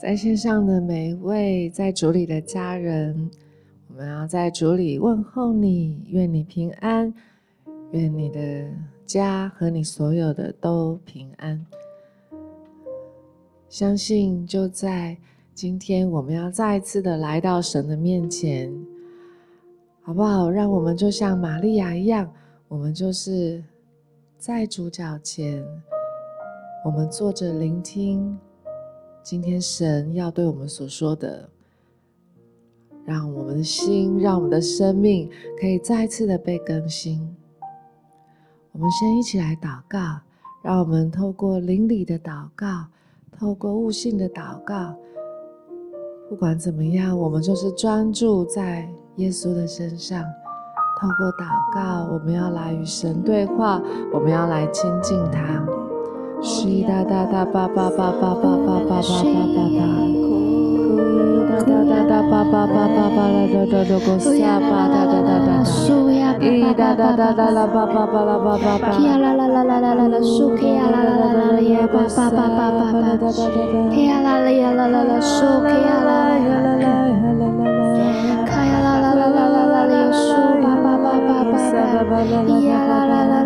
在线上的每一位在主里的家人，我们要在主里问候你，愿你平安，愿你的家和你所有的都平安。相信就在今天，我们要再一次的来到神的面前，好不好？让我们就像玛利亚一样，我们就是在主脚前，我们坐着聆听。今天神要对我们所说的，让我们的心，让我们的生命可以再次的被更新。我们先一起来祷告，让我们透过灵里的祷告，透过悟性的祷告，不管怎么样，我们就是专注在耶稣的身上。透过祷告，我们要来与神对话，我们要来亲近他。西哒哒哒巴巴巴巴巴巴巴巴巴巴，哒哒哒哒巴巴巴巴巴啦哒哒哒个沙巴哒哒哒哒哒，咿哒哒哒哒啦巴巴巴啦巴巴巴，咿啦啦啦啦啦啦啦苏克呀啦啦啦啦啦呀巴巴巴巴巴巴，咿呀啦啦呀啦啦啦苏克呀啦呀啦啦呀啦啦，卡呀啦啦啦啦啦啦呀苏巴巴巴巴巴巴，咿呀啦啦啦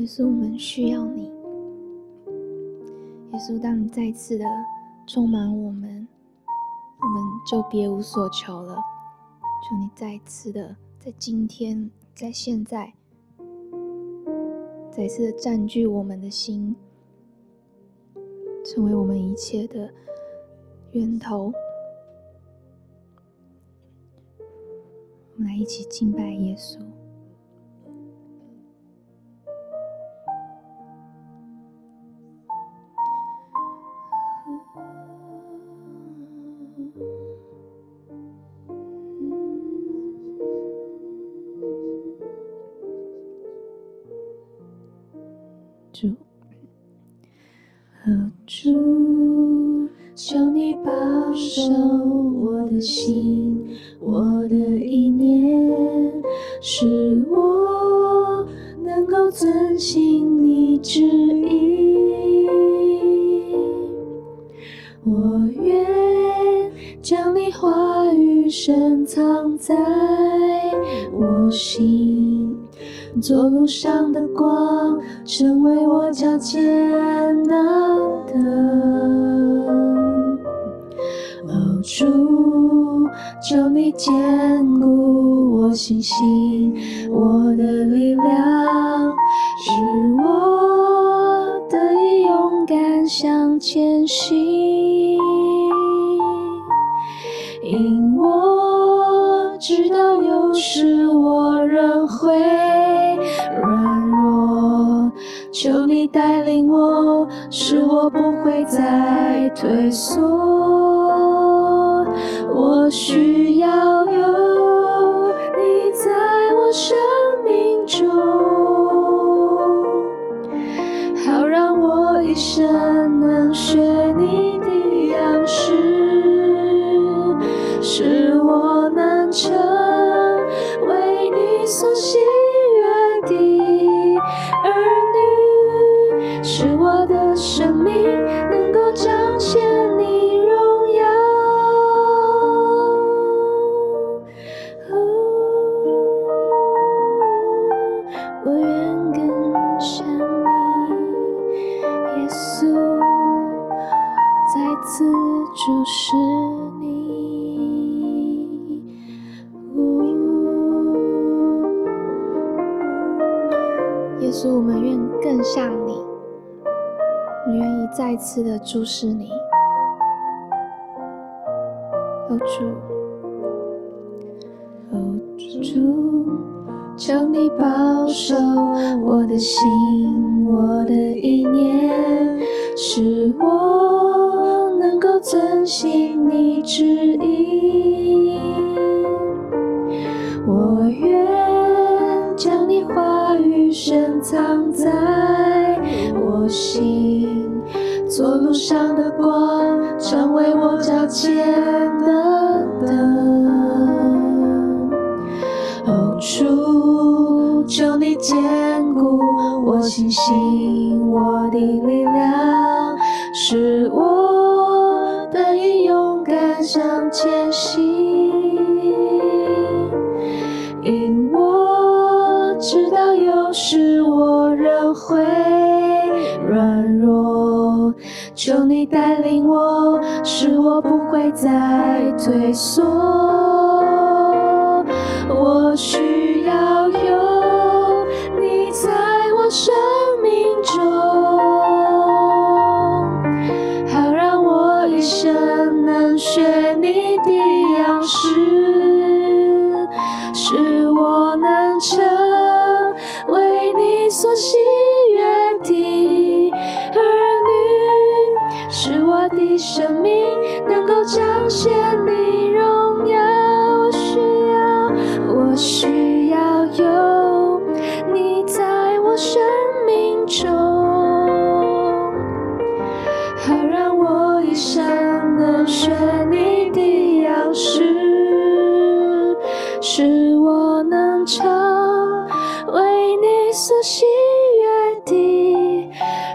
耶稣，我们需要你。耶稣，当你再次的充满我们，我们就别无所求了。求你再次的在今天，在现在，再次的占据我们的心，成为我们一切的源头。我们来一起敬拜耶稣。深藏在我心。做路上的光，成为我脚前的灯。哦，主，求你坚固我信心，我的力量，使我得以勇敢向前行。直到有时我仍会软弱。求你带领我，使我不会再退缩。我需要有你在我生命中，好让我一生能学是我的生命注视你，哦主，哦主，求你保守我的心，主，求你坚固我信心，我的力量，使我得以勇敢向前行。因我知道有时我仍会软弱。求你带领我，使我不会再退缩。我需好让我一生能学你的样式，是我能成为你所喜悦的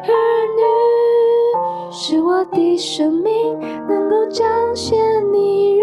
儿女。是我的生命能够彰显你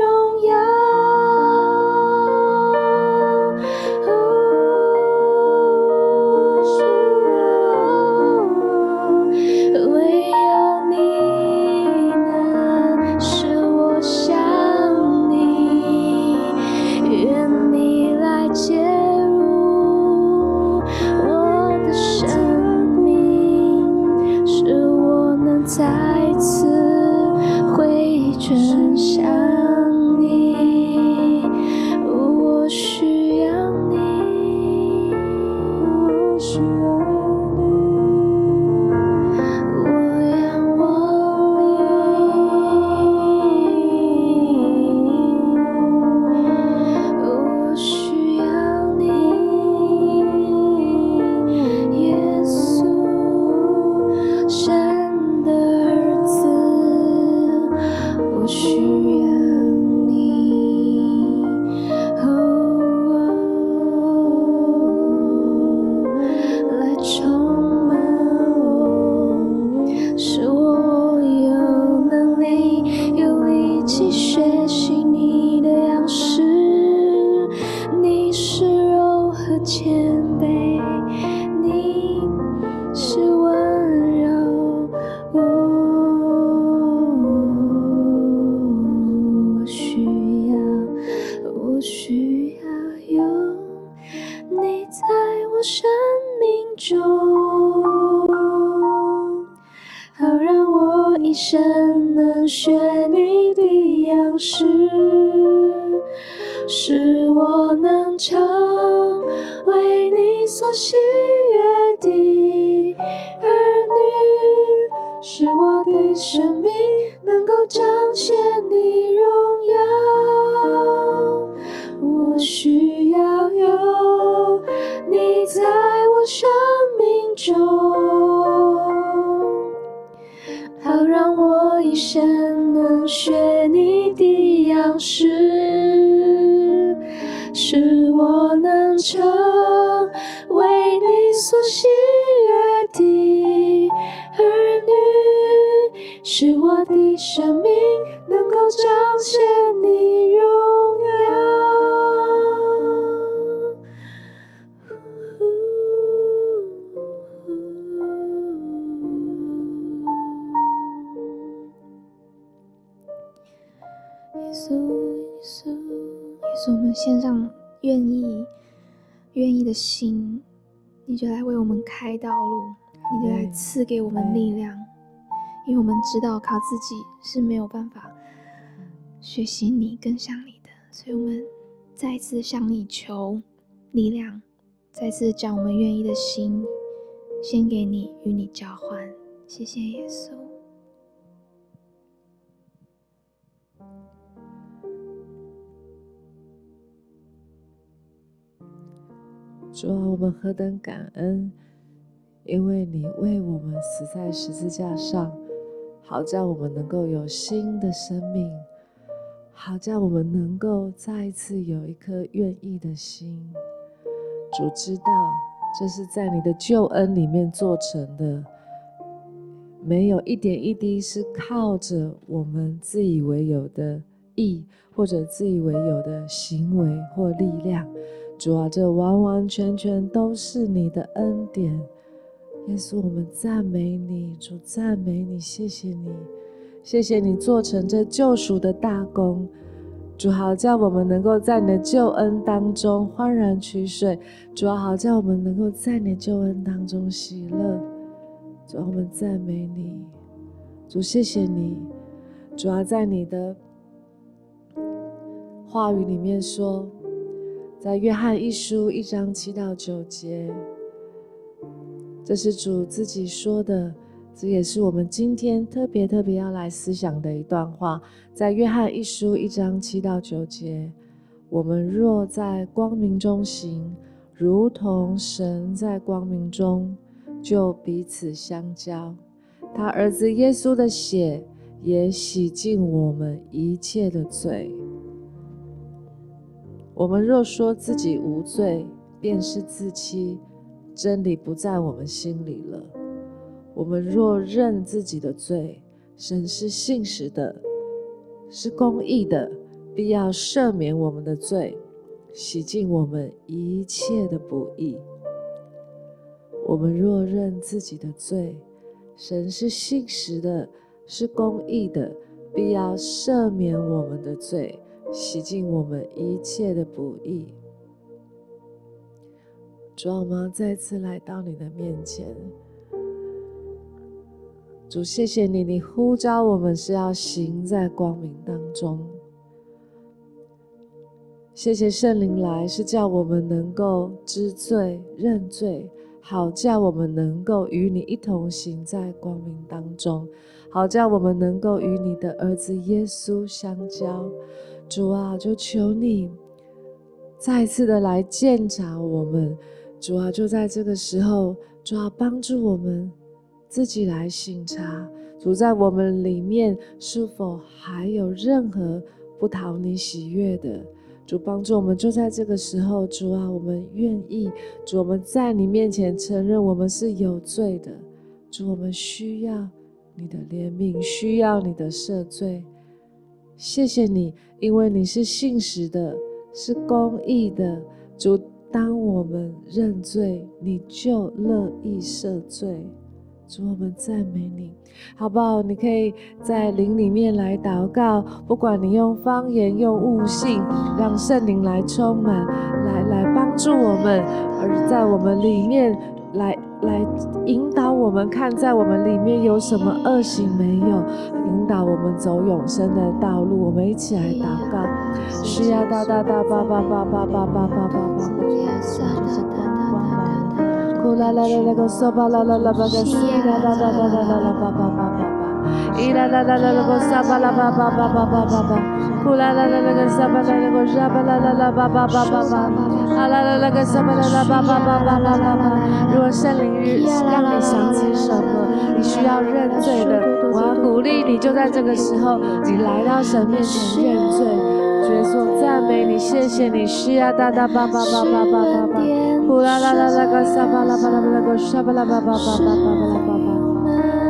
生命能够彰显你荣耀。我需要有你在我生命中，好让我一生能学你的样式，使我能成为你所喜使我的生命能够彰显你荣耀。耶稣，耶稣，耶稣，我们献上愿意、愿意的心，你就来为我们开道路，你就来赐给我们力量，因为我们知道靠自己是没有办法学习你、更像你的，所以我们再次向你求力量，再次将我们愿意的心献给你，与你交换。谢谢耶稣。主啊，我们何等感恩，因为你为我们死在十字架上，好叫我们能够有新的生命，好叫我们能够再一次有一颗愿意的心。主知道这是在你的救恩里面做成的，没有一点一滴是靠着我们自以为有的意，或者自以为有的行为或力量。主啊，这完完全全都是你的恩典，耶稣，我们赞美你，主赞美你，谢谢你，谢谢你做成这救赎的大功，主好叫我们能够在你的救恩当中欢然取水，主好叫我们能够在你的救恩当中喜乐，主我们赞美你，主谢谢你，主要在你的话语里面说。在约翰一书一章七到九节，这是主自己说的，这也是我们今天特别特别要来思想的一段话。在约翰一书一章七到九节，我们若在光明中行，如同神在光明中，就彼此相交。他儿子耶稣的血也洗净我们一切的罪。我们若说自己无罪，便是自欺，真理不在我们心里了。我们若认自己的罪，神是信实的，是公义的，必要赦免我们的罪，洗净我们一切的不义。我们若认自己的罪，神是信实的，是公义的，必要赦免我们的罪。洗净我们一切的不义，主啊，我们再次来到你的面前。主，谢谢你，你呼召我们是要行在光明当中。谢谢圣灵来，是叫我们能够知罪认罪，好叫我们能够与你一同行在光明当中，好叫我们能够与你的儿子耶稣相交。主啊，就求你再次的来鉴察我们。主啊，就在这个时候，主啊，帮助我们。自己来省察，主在我们里面是否还有任何不讨你喜悦的？主帮助我们，就在这个时候，主啊，我们愿意，主我们在你面前承认我们是有罪的，主我们需要你的怜悯，需要你的赦罪。谢谢你，因为你是信实的，是公义的。主，当我们认罪，你就乐意赦罪。主，我们赞美你，好不好？你可以在灵里面来祷告，不管你用方言、用悟性，让圣灵来充满，来来帮助我们，而在我们里面来来引导我们，看在我们里面有什么恶行没有，引导我们走永生的道路。我们一起来祷告，需要哒哒哒叭叭叭叭叭叭叭叭。呼啦啦啦啦个嗦巴啦啦啦个西啦啦啦啦啦啦啦巴巴巴巴巴，伊啦啦啦啦啦个沙巴啦巴巴巴巴巴巴呼啦啦啦啦个沙巴啦啦沙巴啦啦啦巴巴巴巴巴，啊啦啦啦个沙巴啦啦巴巴巴巴巴。如果圣灵日让你想起什么，你需要认罪的，我要鼓励你，就在这个时候，你来到神面前认罪，耶稣赞美你，谢谢你，需要哒哒巴巴巴巴巴巴巴。呼啦啦啦啦个沙巴啦巴啦巴啦个沙巴啦巴巴巴巴巴巴啦巴巴，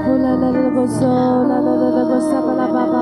呼啦啦啦个嗦啦啦啦啦个沙巴啦巴巴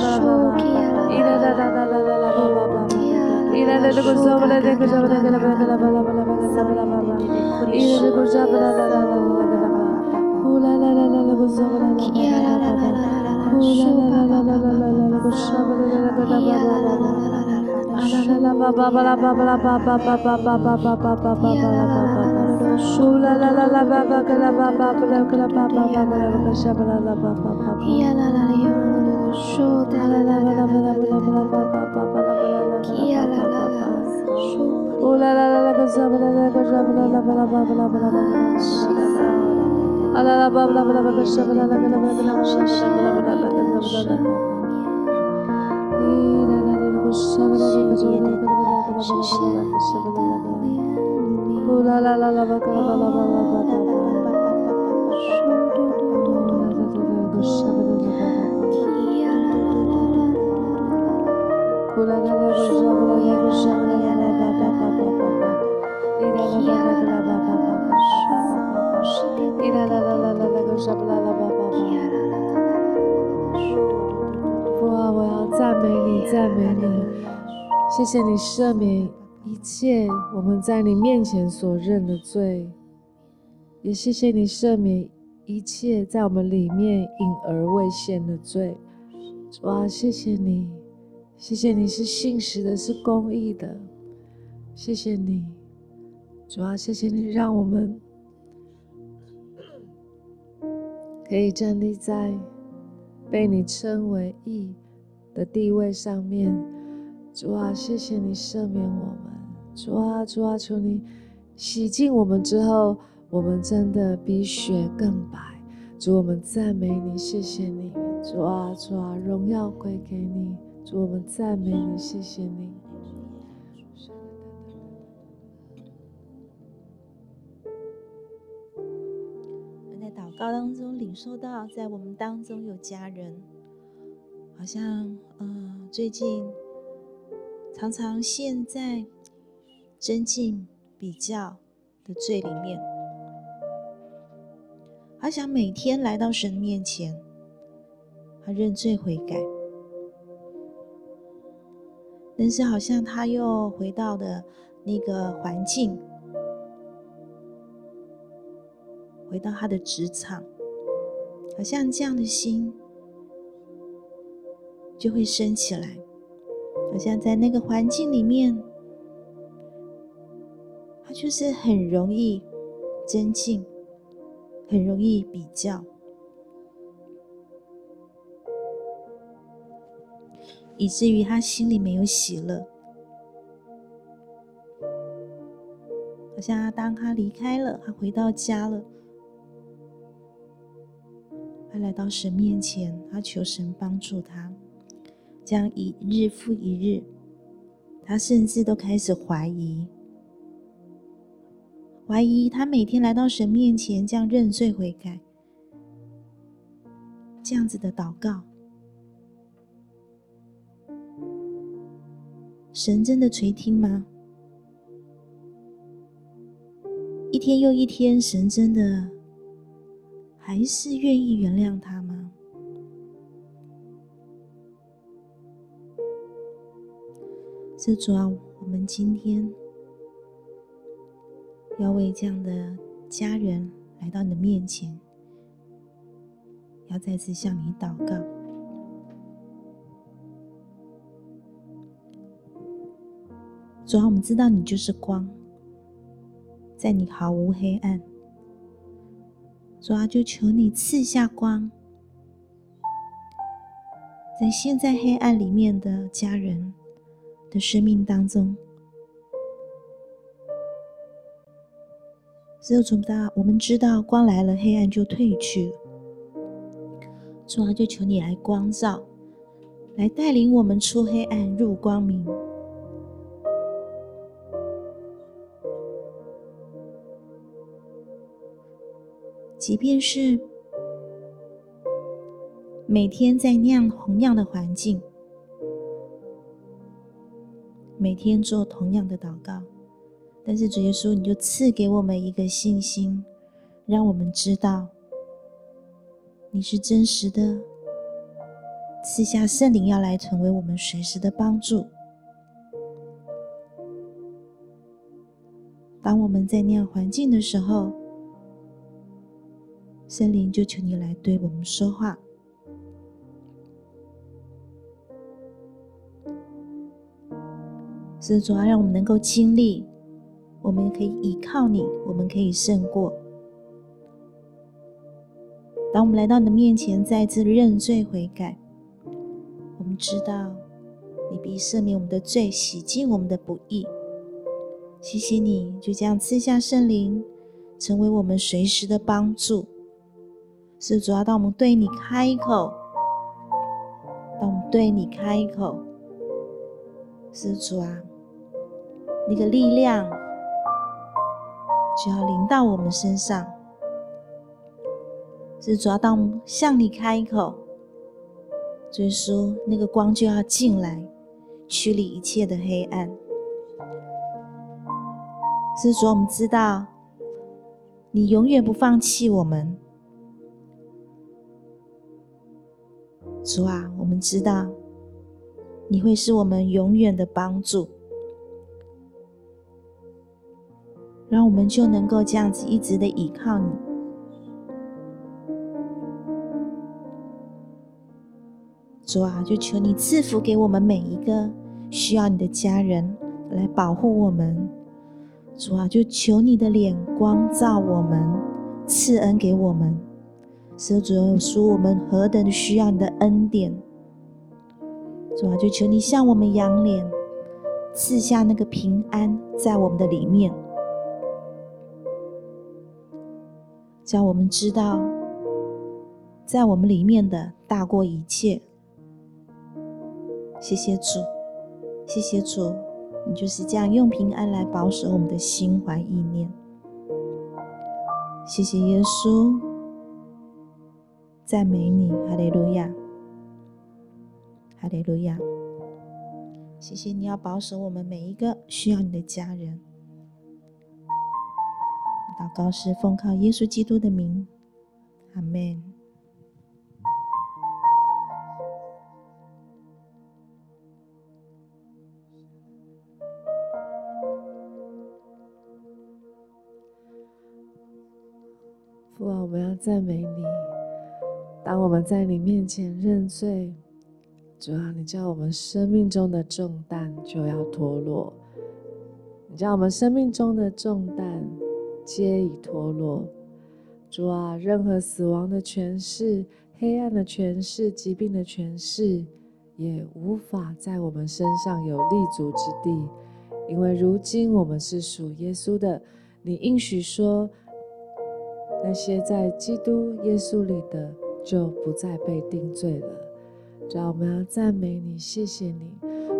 Show. Yeah, la la la la 巴巴。啦啦啦巴巴巴拉巴巴拉巴巴巴巴巴巴巴巴巴巴巴拉巴巴巴，呼啦啦啦啦巴巴个啦巴巴巴拉个啦巴巴巴巴拉个沙巴拉啦巴巴巴巴，呀啦啦啦哟，说啦啦啦啦啦啦啦啦啦巴巴巴巴拉巴拉啦个啦巴巴巴巴，呼啦啦啦啦个沙巴拉啦个沙巴拉啦巴拉巴巴拉巴拉巴巴，啊啦啦巴巴拉巴拉巴个沙巴拉啦个啦巴巴拉巴拉巴拉巴拉巴拉巴拉个沙巴拉啦。呼啦啦啦啦巴嘎啦巴啦巴啦巴巴巴，呼啦啦啦啦个沙哇！我要赞美你，赞美你。谢谢你赦免一切我们在你面前所认的罪，也谢谢你赦免一切在我们里面隐而未现的罪。主啊，谢谢你，谢谢你是信实的，是公义的。谢谢你，主啊，谢谢你让我们可以站立在被你称为义的地位上面。主啊，谢谢你赦免我们。主啊，主啊，求你洗净我们之后，我们真的比雪更白。主，我们赞美你，谢谢你。主啊，主啊，荣耀归给你。我们赞美你，谢谢你。我在祷告当中领受到，在我们当中有家人，好像嗯、最近常常陷在争竞比较的罪里面，好想每天来到神面前，他认罪悔改。但是好像他又回到了那个环境，回到他的职场，好像这样的心就会升起来，好像在那个环境里面，他就是很容易增进，很容易比较。以至于他心里没有喜乐，好像当他离开了，他回到家了，他来到神面前，他求神帮助他，这样一日复一日，他甚至都开始怀疑，怀疑他每天来到神面前这样认罪悔改，这样子的祷告。神真的垂听吗？一天又一天，神真的还是愿意原谅他吗？这主要我们今天要为这样的家人来到你的面前，要再次向你祷告。主啊，我们知道你就是光，在你毫无黑暗。主啊，就求你赐下光，在现在黑暗里面的家人的生命当中，只有主啊，我们知道光来了，黑暗就退去。主啊，就求你来光照，来带领我们出黑暗，入光明。即便是每天在那样同样的环境，每天做同样的祷告，但是主耶稣，你就赐给我们一个信心，让我们知道你是真实的，赐下圣灵要来成为我们随时的帮助。当我们在那样环境的时候，圣灵，就求你来对我们说话，是主要让我们能够经历，我们可以依靠你，我们可以胜过。当我们来到你的面前，再次认罪悔改，我们知道你必赦免我们的罪，洗净我们的不义。谢谢你，就这样赐下圣灵，成为我们随时的帮助。是主要当我们对你开口，当我们对你开口，是主啊，那个力量就要临到我们身上。是主要当我们向你开口，所以说那个光就要进来，驱离一切的黑暗。是主，我们知道你永远不放弃我们。主啊，我们知道你会是我们永远的帮助，让我们就能够这样子一直的依靠你。主啊，就求你赐福给我们每一个需要你的家人来保护我们。主啊，就求你的脸光照我们，赐恩给我们。主啊，说我们何等需要你的恩典，主啊，就求你向我们仰脸，赐下那个平安在我们的里面，叫我们知道，在我们里面的大过一切，谢谢主，谢谢主，你就是这样用平安来保守我们的心怀意念。谢谢耶稣，赞美你，哈利路亚，哈利路亚。谢谢你要保守我们每一个需要你的家人。祷告是奉靠耶稣基督的名，阿门。父啊，我们要赞美你。当我们在你面前认罪，主啊，你叫我们生命中的重担就要脱落。你叫我们生命中的重担皆已脱落。主啊，任何死亡的权势、黑暗的权势、疾病的权势，也无法在我们身上有立足之地，因为如今我们是属耶稣的。你应许说。那些在基督耶稣里的，就不再被定罪了。主要，我们要赞美你，谢谢你，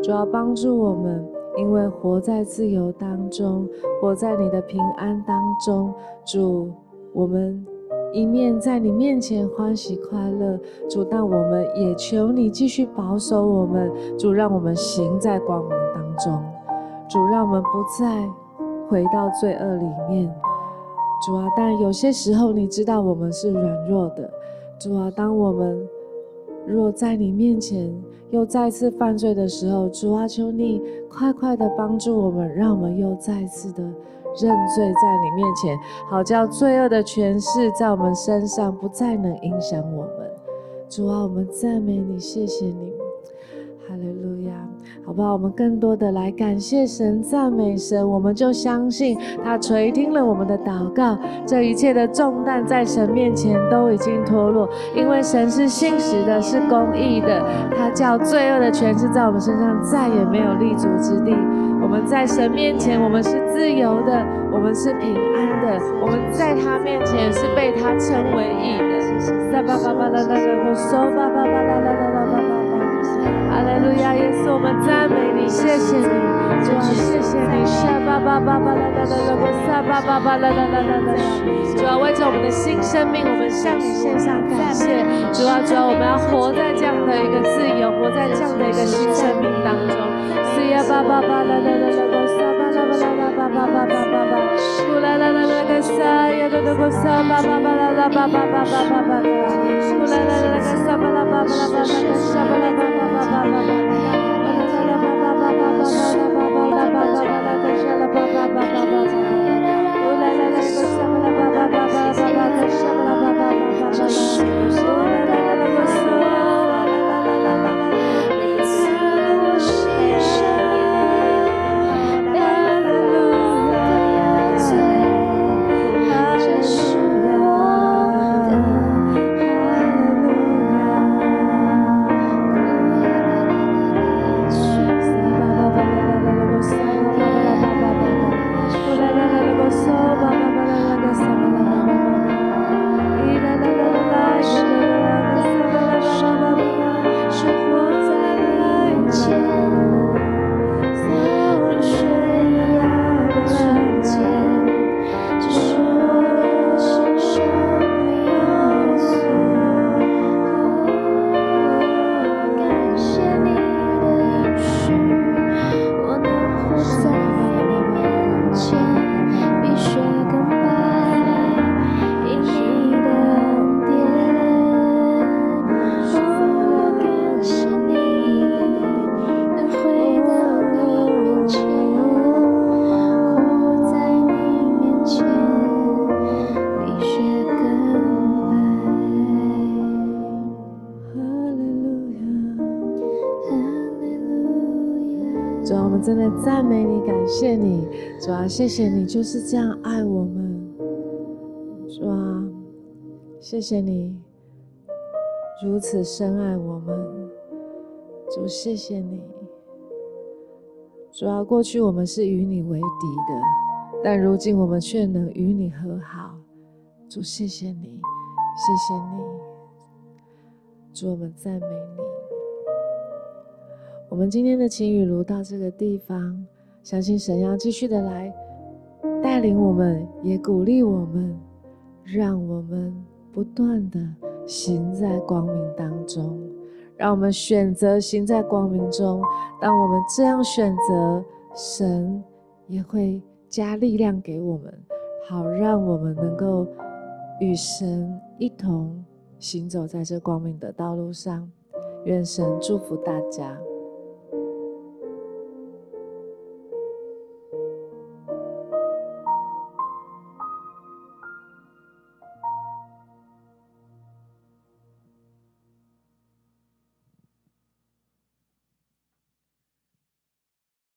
主要帮助我们，因为活在自由当中，活在你的平安当中。主，我们一面在你面前欢喜快乐。主，但我们也求你继续保守我们。主，让我们行在光明当中。主，让我们不再回到罪恶里面。主啊，但有些时候你知道我们是软弱的。主啊，当我们若在你面前又再次犯罪的时候，主啊，求你快快的帮助我们，让我们又再次的认罪在你面前，好叫罪恶的权势在我们身上不再能影响我们。主啊，我们赞美你，谢谢你。好不好？我们更多的来感谢神、赞美神，我们就相信他垂听了我们的祷告，这一切的重担在神面前都已经脱落，因为神是信实的，是公义的，他叫罪恶的权势在我们身上再也没有立足之地。我们在神面前，我们是自由的，我们是平安的，我们在他面前是被他称为义的。哈利路亚，耶稣，我们赞美你，谢谢你，主啊，谢谢你，沙巴巴巴巴啦啦啦啦，沙巴巴巴啦啦啦啦啦，主啊，为着我们的新生命，我们向你献上感谢，主啊，主啊，我们要活在这样的一个自由，活在这样的一个新生命当中，沙巴巴巴啦啦啦啦，巴啦啦啦巴巴巴巴巴巴，呼啦啦啦啦个沙巴巴巴啦啦，啦啦啦啦啦啦。啦啦啦啦啦，沙呀嘟嘟咕沙，叭叭叭啦啦叭叭叭叭叭叭，啦啦啦啦啦，沙叭啦叭啦叭啦叭，沙叭啦叭叭叭叭，啦啦啦啦叭叭叭叭叭叭，沙啦叭啦叭叭。谢谢你就是这样爱我们，主啊，谢谢你如此深爱我们，主，谢谢你，主啊，过去我们是与你为敌的，但如今我们却能与你和好，主，谢谢你，谢谢你，主，我们赞美你。我们今天的情雨炉到这个地方，相信神要继续的来带领我们，也鼓励我们，让我们不断的行在光明当中，让我们选择行在光明中。当我们这样选择，神也会加力量给我们，好让我们能够与神一同行走在这光明的道路上。愿神祝福大家。